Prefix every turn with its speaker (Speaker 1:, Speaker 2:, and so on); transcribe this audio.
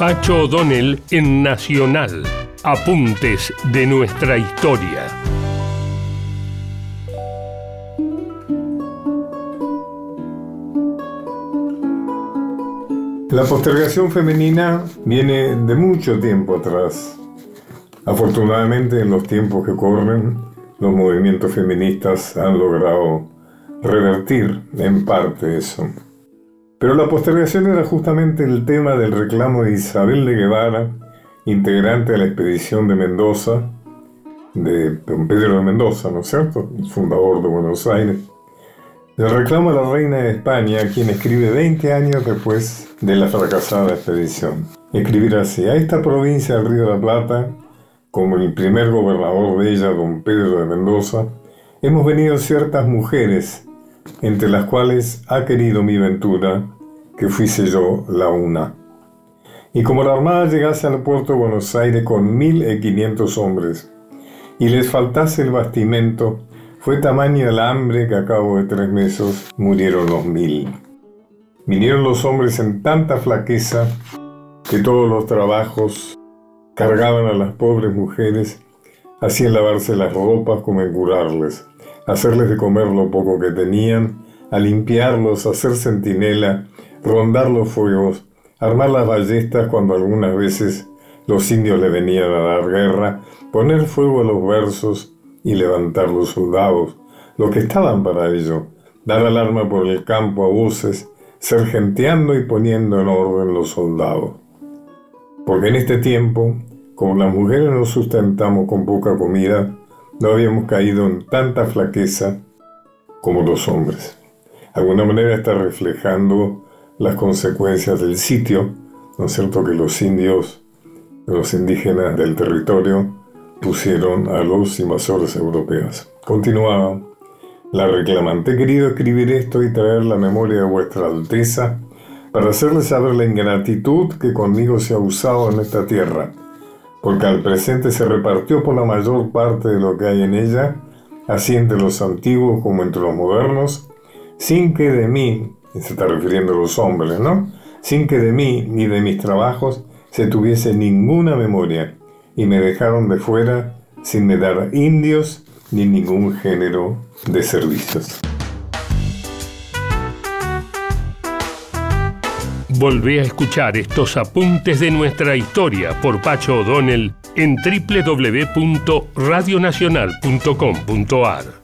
Speaker 1: Pacho O'Donnell en Nacional. Apuntes de nuestra historia.
Speaker 2: La postergación femenina viene de mucho tiempo atrás. Afortunadamente en los tiempos que corren, los movimientos feministas han logrado revertir en parte eso. Pero la postergación era justamente el tema del reclamo de Isabel de Guevara, integrante de la expedición de Mendoza, de don Pedro de Mendoza, ¿no es cierto? Fundador de Buenos Aires. El reclamo a la reina de España, quien escribe 20 años después de la fracasada expedición. Escribir así, a esta provincia del Río de la Plata, como el primer gobernador de ella, don Pedro de Mendoza, hemos venido ciertas mujeres entre las cuales ha querido mi ventura que fuese yo la una. Y como la armada llegase al puerto de Buenos Aires con mil y quinientos hombres, y les faltase el bastimento, fue tamaño el hambre que a cabo de tres meses murieron los mil. Vinieron los hombres en tanta flaqueza que todos los trabajos cargaban a las pobres mujeres, hacían lavarse las ropas como en curarles hacerles de comer lo poco que tenían, a limpiarlos, hacer centinela, rondar los fuegos, armar las ballestas cuando algunas veces los indios le venían a dar guerra, poner fuego a los versos y levantar los soldados, lo que estaban para ello, dar alarma por el campo a voces, sergenteando y poniendo en orden los soldados. Porque en este tiempo, como las mujeres nos sustentamos con poca comida, no habíamos caído en tanta flaqueza como los hombres. De alguna manera está reflejando las consecuencias del sitio, ¿no es cierto?, que los indios, los indígenas del territorio, pusieron a los invasores europeos. Continuaba la reclamante. Querido escribir esto y traer la memoria de vuestra Alteza para hacerles saber la ingratitud que conmigo se ha usado en esta tierra porque al presente se repartió por la mayor parte de lo que hay en ella, así entre los antiguos como entre los modernos, sin que de mí, se está refiriendo a los hombres, ¿no? Sin que de mí ni de mis trabajos se tuviese ninguna memoria, y me dejaron de fuera sin me dar indios ni ningún género de servicios.
Speaker 1: Volvé a escuchar estos apuntes de nuestra historia por Pacho O'Donnell en www.radionacional.com.ar.